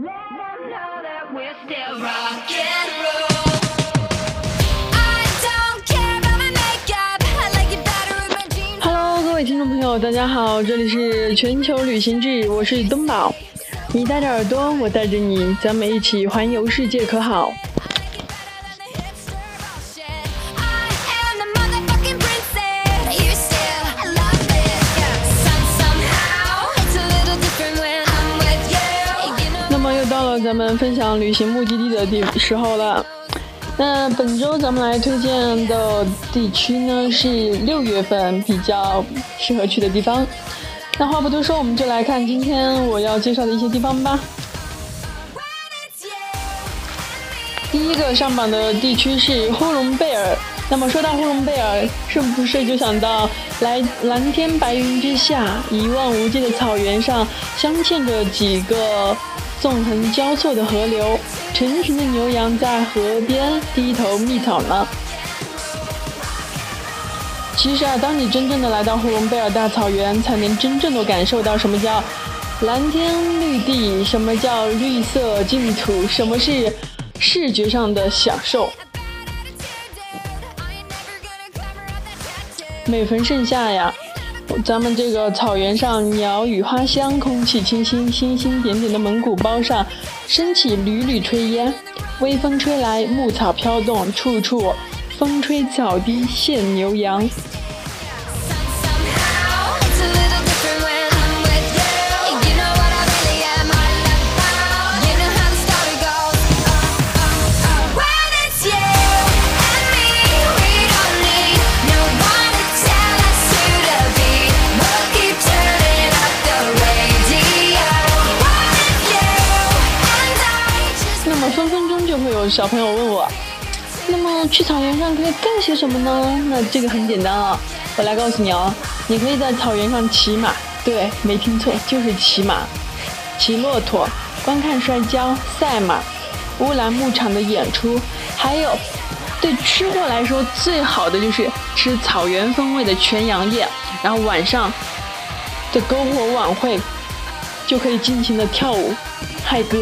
Hello，各位听众朋友，大家好，这里是全球旅行志，我是东宝。你带着耳朵，我带着你，咱们一起环游世界，可好？咱们分享旅行目的地的地时候了。那本周咱们来推荐的地区呢，是六月份比较适合去的地方。那话不多说，我们就来看今天我要介绍的一些地方吧。第一个上榜的地区是呼伦贝尔。那么说到呼伦贝尔，是不是就想到来蓝天白云之下，一望无际的草原上，镶嵌着几个纵横交错的河流，成群的牛羊在河边低头觅草呢？其实啊，当你真正的来到呼伦贝尔大草原，才能真正的感受到什么叫蓝天绿地，什么叫绿色净土，什么是视觉上的享受。每逢盛夏呀，咱们这个草原上鸟语花香，空气清新，星星点点的蒙古包上升起缕缕炊烟，微风吹来，牧草飘动，处处风吹草低见牛羊。小朋友问我，那么去草原上可以干些什么呢？那这个很简单啊，我来告诉你哦，你可以在草原上骑马，对，没听错，就是骑马，骑骆驼，观看摔跤、赛马、乌兰牧场的演出，还有对吃货来说最好的就是吃草原风味的全羊宴，然后晚上的篝火晚会就可以尽情的跳舞、嗨歌。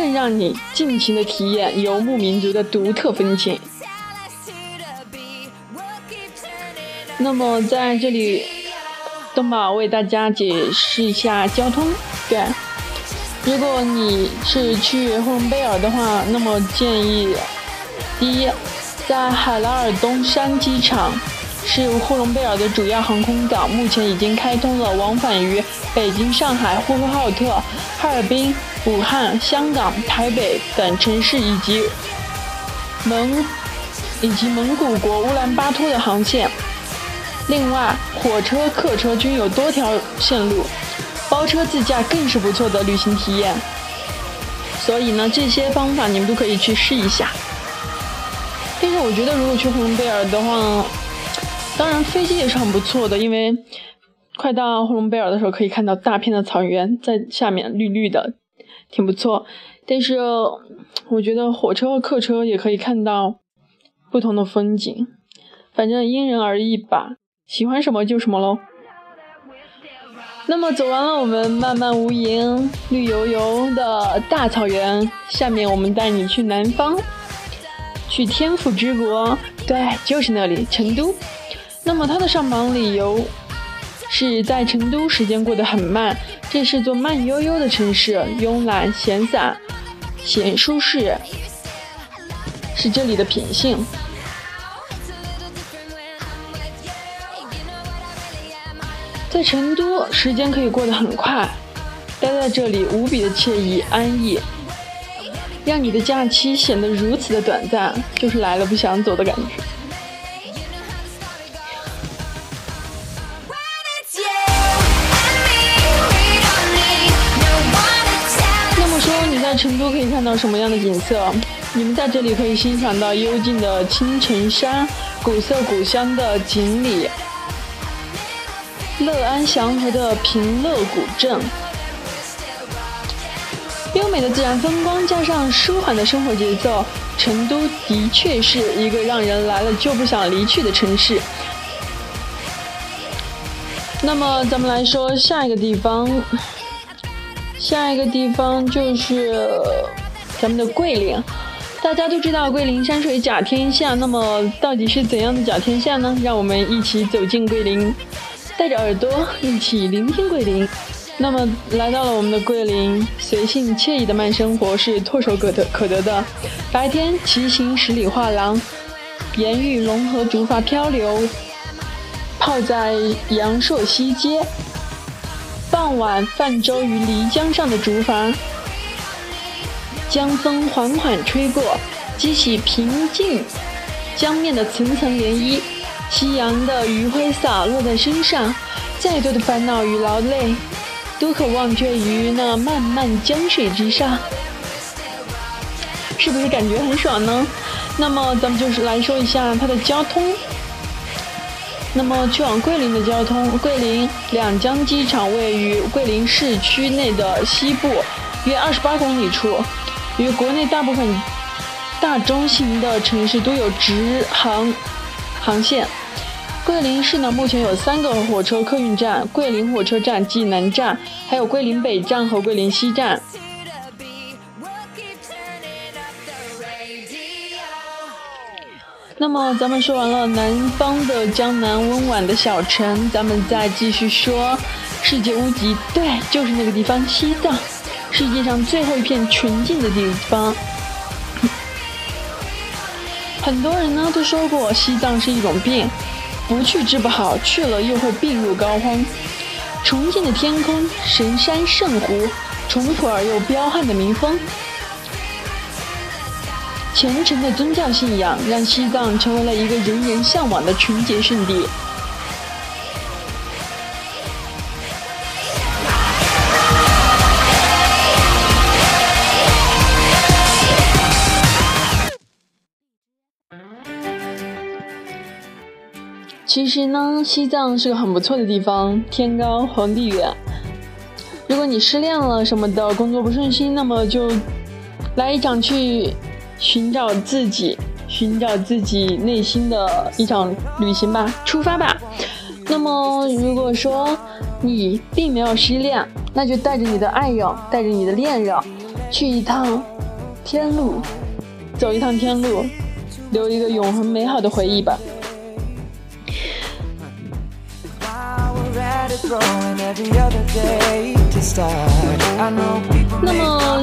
更让你尽情的体验游牧民族的独特风情。那么在这里，东宝为大家解释一下交通。对，如果你是去呼伦贝尔的话，那么建议第一，在海拉尔东山机场是呼伦贝尔的主要航空港，目前已经开通了往返于北京、上海、呼和浩特、哈尔滨。武汉、香港、台北等城市以及蒙以及蒙古国乌兰巴托的航线。另外，火车、客车均有多条线路，包车自驾更是不错的旅行体验。所以呢，这些方法你们都可以去试一下。但是我觉得，如果去呼伦贝尔的话，当然飞机也是很不错的，因为快到呼伦贝尔的时候，可以看到大片的草原在下面绿绿的。挺不错，但是我觉得火车和客车也可以看到不同的风景，反正因人而异吧，喜欢什么就什么喽。那么走完了我们漫漫无垠、绿油油的大草原，下面我们带你去南方，去天府之国，对，就是那里，成都。那么它的上榜理由是在成都时间过得很慢。这是座慢悠悠的城市，慵懒闲散，闲舒适，是这里的品性。在成都，时间可以过得很快，待在这里无比的惬意安逸，让你的假期显得如此的短暂，就是来了不想走的感觉。成都可以看到什么样的景色？你们在这里可以欣赏到幽静的青城山、古色古香的锦里、乐安祥和的平乐古镇。优美的自然风光加上舒缓的生活节奏，成都的确是一个让人来了就不想离去的城市。那么，咱们来说下一个地方。下一个地方就是咱们的桂林。大家都知道桂林山水甲天下，那么到底是怎样的甲天下呢？让我们一起走进桂林，带着耳朵一起聆听桂林。那么来到了我们的桂林，随性惬意的慢生活是唾手可得可得的。白天骑行十里画廊，沿玉龙河竹筏漂流，泡在阳朔西街。傍晚泛舟于漓江上的竹筏。江风缓缓吹过，激起平静江面的层层涟漪。夕阳的余晖洒落在身上，再多的烦恼与劳累，都可忘却于那漫漫江水之上。是不是感觉很爽呢？那么咱们就是来说一下它的交通。那么去往桂林的交通，桂林两江机场位于桂林市区内的西部，约二十八公里处。与国内大部分大中型的城市都有直航航线。桂林市呢，目前有三个火车客运站：桂林火车站、济南站，还有桂林北站和桂林西站。那么，咱们说完了南方的江南温婉的小城，咱们再继续说世界屋脊，对，就是那个地方——西藏。世界上最后一片纯净的地方，很多人呢都说过西藏是一种病，不去治不好，去了又会病入膏肓。重庆的天空、神山圣湖、淳朴而又彪悍的民风，虔诚的宗教信仰，让西藏成为了一个人人向往的纯洁圣地。其实呢，西藏是个很不错的地方，天高皇帝远。如果你失恋了什么的，工作不顺心，那么就来一场去寻找自己、寻找自己内心的一场旅行吧，出发吧。那么如果说你并没有失恋，那就带着你的爱人，带着你的恋人，去一趟天路，走一趟天路，留一个永恒美好的回忆吧。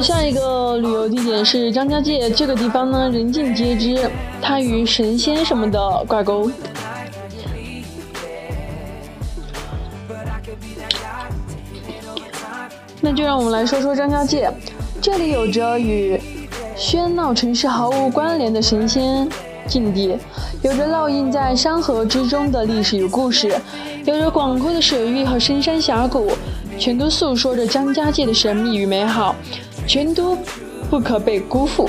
下一个旅游地点是张家界，这个地方呢人尽皆知，它与神仙什么的挂钩。那就让我们来说说张家界，这里有着与喧闹城市毫无关联的神仙境地，有着烙印在山河之中的历史与故事。有着广阔的水域和深山峡谷，全都诉说着张家界的神秘与美好，全都不可被辜负。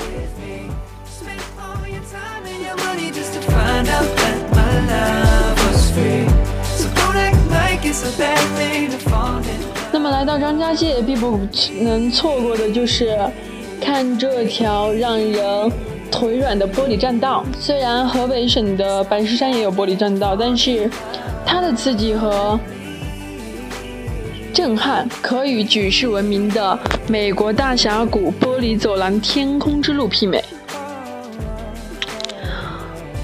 那么来到张家界，必不能错过的就是看这条让人腿软的玻璃栈道。虽然河北省的白石山也有玻璃栈道，但是。它的刺激和震撼，可与举世闻名的美国大峡谷玻璃走廊天空之路媲美。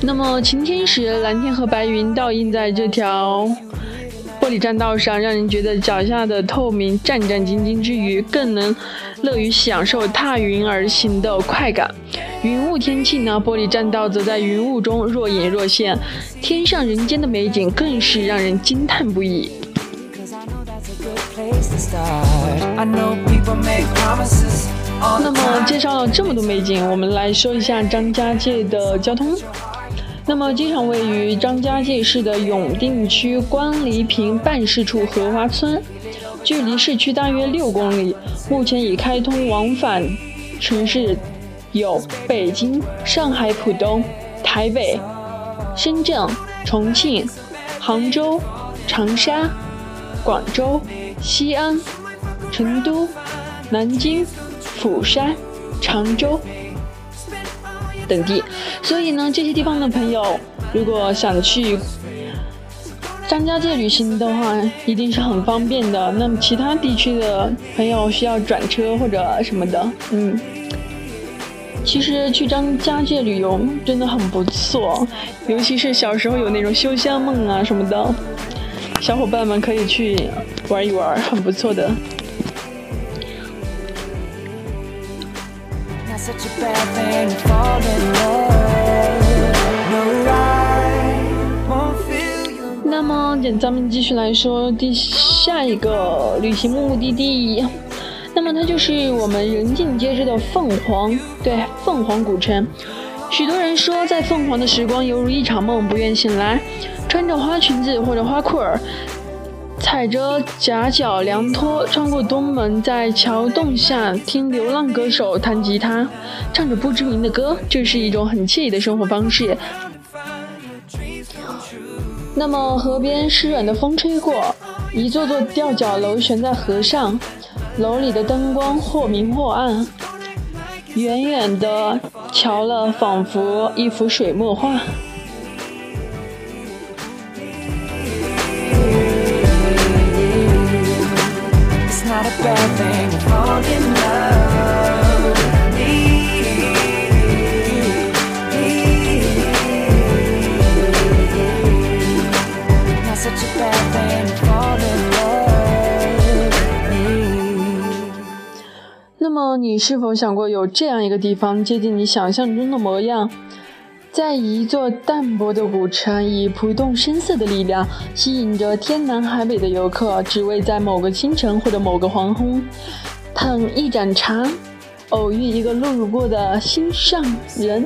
那么晴天时，蓝天和白云倒映在这条玻璃栈道上，让人觉得脚下的透明战战兢兢之余，更能乐于享受踏云而行的快感。云雾天气呢，玻璃栈道则在云雾中若隐若现，天上人间的美景更是让人惊叹不已。那么介绍了这么多美景，我们来说一下张家界的交通。那么机场位于张家界市的永定区关黎坪办事处荷花村，距离市区大约六公里，目前已开通往返城市。有北京、上海浦东、台北、深圳、重庆、杭州、长沙、广州、西安、成都、南京、釜山、常州等地。所以呢，这些地方的朋友，如果想去张家界旅行的话，一定是很方便的。那么其他地区的朋友需要转车或者什么的，嗯，其实去张家界旅游真的很不错，尤其是小时候有那种修仙梦啊什么的，小伙伴们可以去玩一玩，很不错的。那么，咱们继续来说第下一个旅行目的地。那么，它就是我们人尽皆知的凤凰，对，凤凰古城。许多人说，在凤凰的时光犹如一场梦，不愿醒来。穿着花裙子或者花裤儿，踩着夹脚凉拖，穿过东门，在桥洞下听流浪歌手弹吉他，唱着不知名的歌，这是一种很惬意的生活方式。那么河边湿软的风吹过，一座座吊脚楼悬在河上，楼里的灯光或明或暗，远远的瞧了仿佛一幅水墨画。那么你是否想过有这样一个地方，接近你想象中的模样？在一座淡薄的古城，以不动声色的力量吸引着天南海北的游客，只为在某个清晨或者某个黄昏，捧一盏茶，偶遇一个路过的心上人。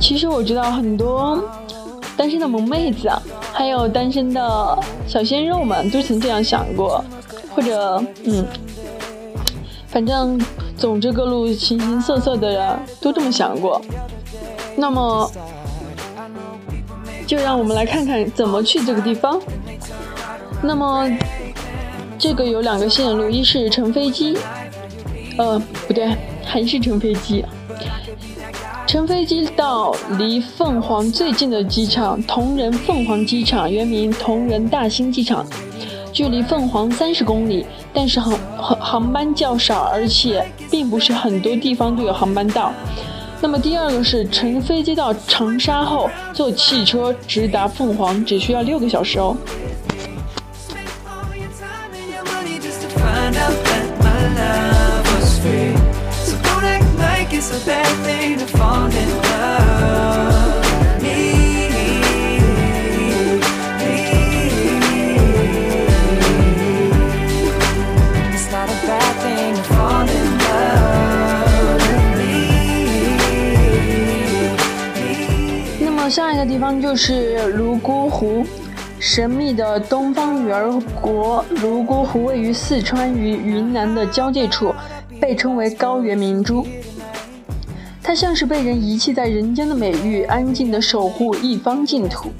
其实我知道很多单身的萌妹子。还有单身的小鲜肉们都曾这样想过，或者嗯，反正总之各路形形色色的人都这么想过。那么，就让我们来看看怎么去这个地方。那么，这个有两个线路，一是乘飞机，呃，不对，还是乘飞机。乘飞机到离凤凰最近的机场同仁凤凰机场，原名同仁大兴机场，距离凤凰三十公里，但是航航航班较少，而且并不是很多地方都有航班到。那么第二个是乘飞机到长沙后，坐汽车直达凤凰，只需要六个小时哦。那下一个地方就是泸沽湖，神秘的东方女儿国泸沽湖位于四川与云南的交界处，被称为高原明珠。它像是被人遗弃在人间的美玉，安静地守护一方净土。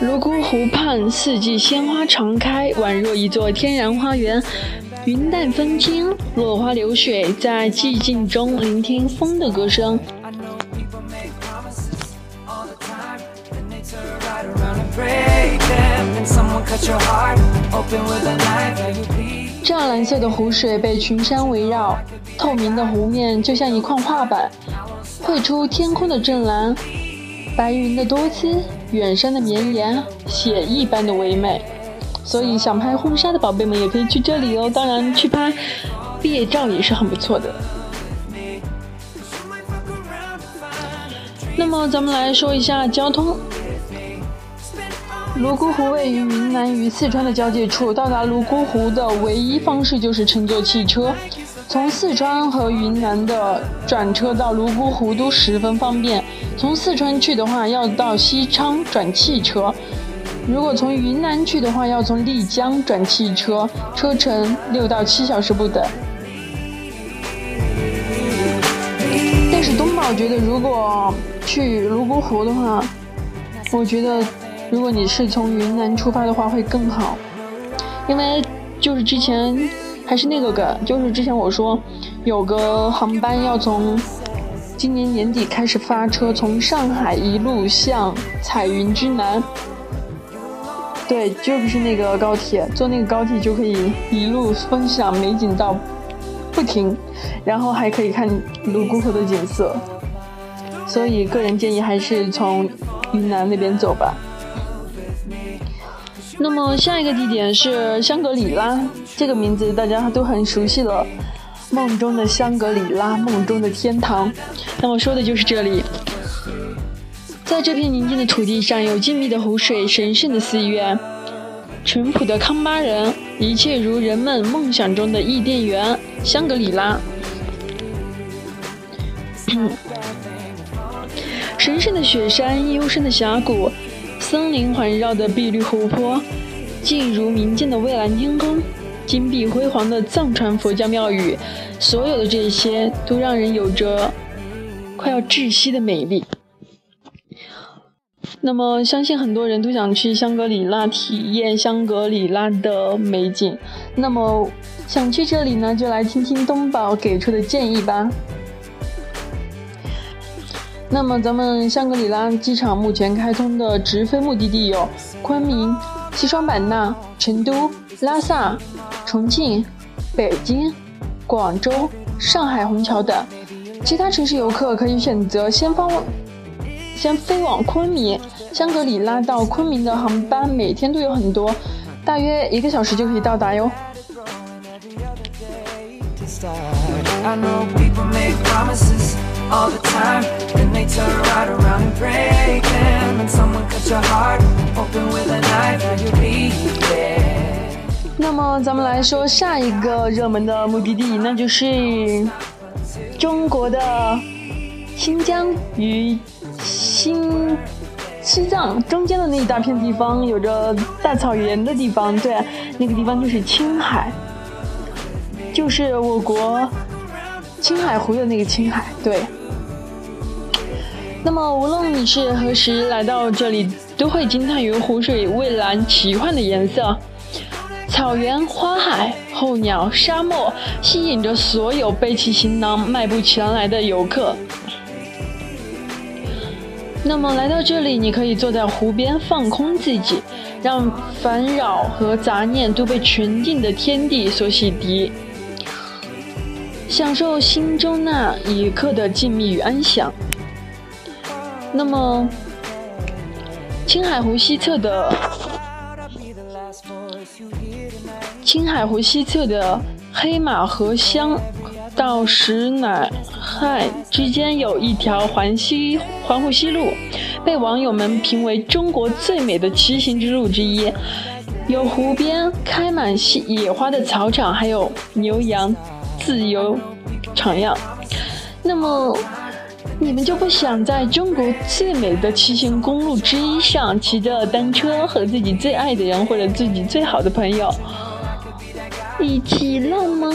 泸沽湖畔四季鲜花常开，宛若一座天然花园。云淡风轻，落花流水，在寂静中聆听风的歌声。湛蓝色的湖水被群山围绕，透明的湖面就像一块画板，绘出天空的湛蓝、白云的多姿、远山的绵延，写意般的唯美。所以，想拍婚纱的宝贝们也可以去这里哦。当然，去拍毕业照也是很不错的。那么，咱们来说一下交通。泸沽湖位于云南与四川的交界处，到达泸沽湖的唯一方式就是乘坐汽车。从四川和云南的转车到泸沽湖都十分方便。从四川去的话，要到西昌转汽车；如果从云南去的话，要从丽江转汽车，车程六到七小时不等。但是东宝觉得，如果去泸沽湖的话，我觉得。如果你是从云南出发的话，会更好，因为就是之前还是那个梗，就是之前我说有个航班要从今年年底开始发车，从上海一路向彩云之南。对，就是那个高铁，坐那个高铁就可以一路分享美景到不停，然后还可以看泸沽湖的景色。所以个人建议还是从云南那边走吧。那么下一个地点是香格里拉，这个名字大家都很熟悉了，梦中的香格里拉，梦中的天堂。那么说的就是这里，在这片宁静的土地上，有静谧的湖水，神圣的寺院，淳朴的康巴人，一切如人们梦想中的伊甸园——香格里拉。神圣的雪山，幽深的峡谷。森林环绕的碧绿湖泊，静如明镜的蔚蓝天空，金碧辉煌的藏传佛教庙宇，所有的这些都让人有着快要窒息的美丽。那么，相信很多人都想去香格里拉体验香格里拉的美景。那么，想去这里呢，就来听听东宝给出的建议吧。那么，咱们香格里拉机场目前开通的直飞目的地有昆明、西双版纳、成都、拉萨、重庆、北京、广州、上海虹桥等。其他城市游客可以选择先方先飞往昆明。香格里拉到昆明的航班每天都有很多，大约一个小时就可以到达哟。那么，咱们来说下一个热门的目的地，那就是中国的新疆与新西藏中间的那一大片地方，有着大草原的地方。对，那个地方就是青海，就是我国青海湖的那个青海。对。那么，无论你是何时来到这里，都会惊叹于湖水蔚蓝奇幻的颜色，草原、花海、候鸟、沙漠，吸引着所有背起行囊迈步前来的游客。那么，来到这里，你可以坐在湖边放空自己，让烦扰和杂念都被纯净的天地所洗涤，享受心中那一刻的静谧与安详。那么，青海湖西侧的青海湖西侧的黑马河乡到石乃亥之间有一条环西环湖西路，被网友们评为中国最美的骑行之路之一。有湖边开满野花的草场，还有牛羊自由徜徉。那么。你们就不想在中国最美的骑行公路之一上骑着单车，和自己最爱的人或者自己最好的朋友一起浪吗？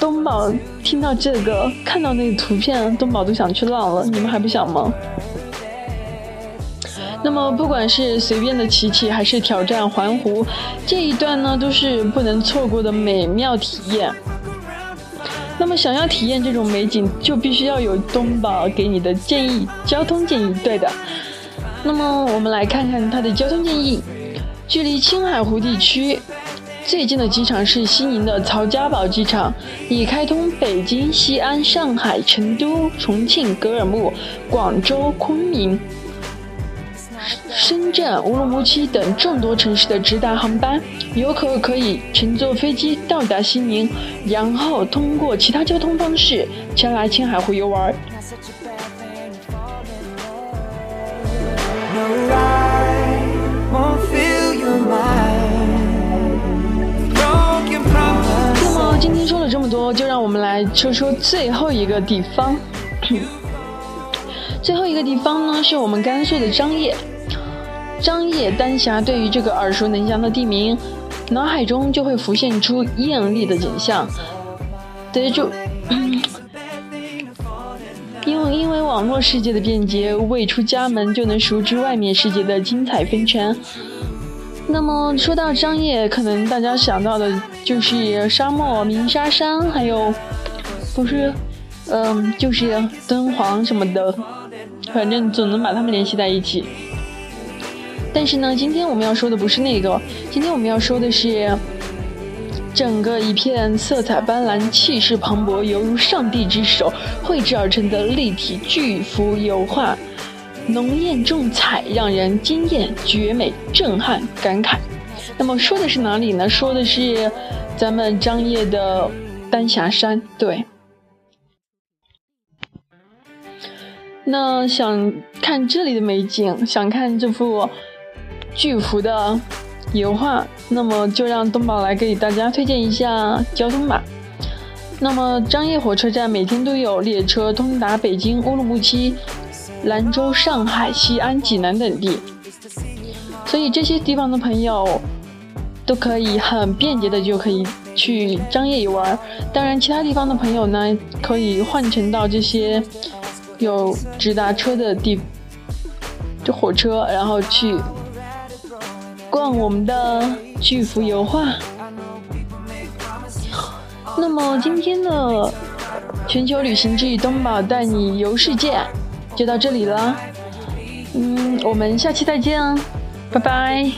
东宝听到这个，看到那个图片，东宝都想去浪了。你们还不想吗？那么，不管是随便的骑骑，还是挑战环湖，这一段呢，都是不能错过的美妙体验。那么，想要体验这种美景，就必须要有东宝给你的建议，交通建议。对的。那么，我们来看看它的交通建议。距离青海湖地区最近的机场是西宁的曹家堡机场，已开通北京、西安、上海、成都、重庆、格尔木、广州、昆明。深圳、乌鲁木齐等众多城市的直达航班，游客可以乘坐飞机到达西宁，然后通过其他交通方式前来青海湖游玩。那么今天说了这么多，就让我们来说说最后一个地方。最后一个地方呢，是我们甘肃的张掖。张掖丹霞，对于这个耳熟能详的地名，脑海中就会浮现出艳丽的景象。得就，因为因为网络世界的便捷，未出家门就能熟知外面世界的精彩纷呈。那么说到张掖，可能大家想到的就是沙漠、鸣沙山，还有不是嗯，就是敦煌什么的，反正总能把它们联系在一起。但是呢，今天我们要说的不是那个，今天我们要说的是整个一片色彩斑斓、气势磅礴，犹如上帝之手绘制而成的立体巨幅油画，浓艳重彩，让人惊艳、绝美、震撼、感慨。那么说的是哪里呢？说的是咱们张掖的丹霞山，对。那想看这里的美景，想看这幅巨幅的油画，那么就让东宝来给大家推荐一下交通吧。那么张掖火车站每天都有列车通达北京、乌鲁木齐、兰州、上海、西安、济南等地，所以这些地方的朋友都可以很便捷的就可以去张掖游玩。当然，其他地方的朋友呢，可以换乘到这些。有直达车的地，这火车，然后去逛我们的巨幅油画。那么今天的全球旅行之东宝带你游世界就到这里了，嗯，我们下期再见啊，拜拜。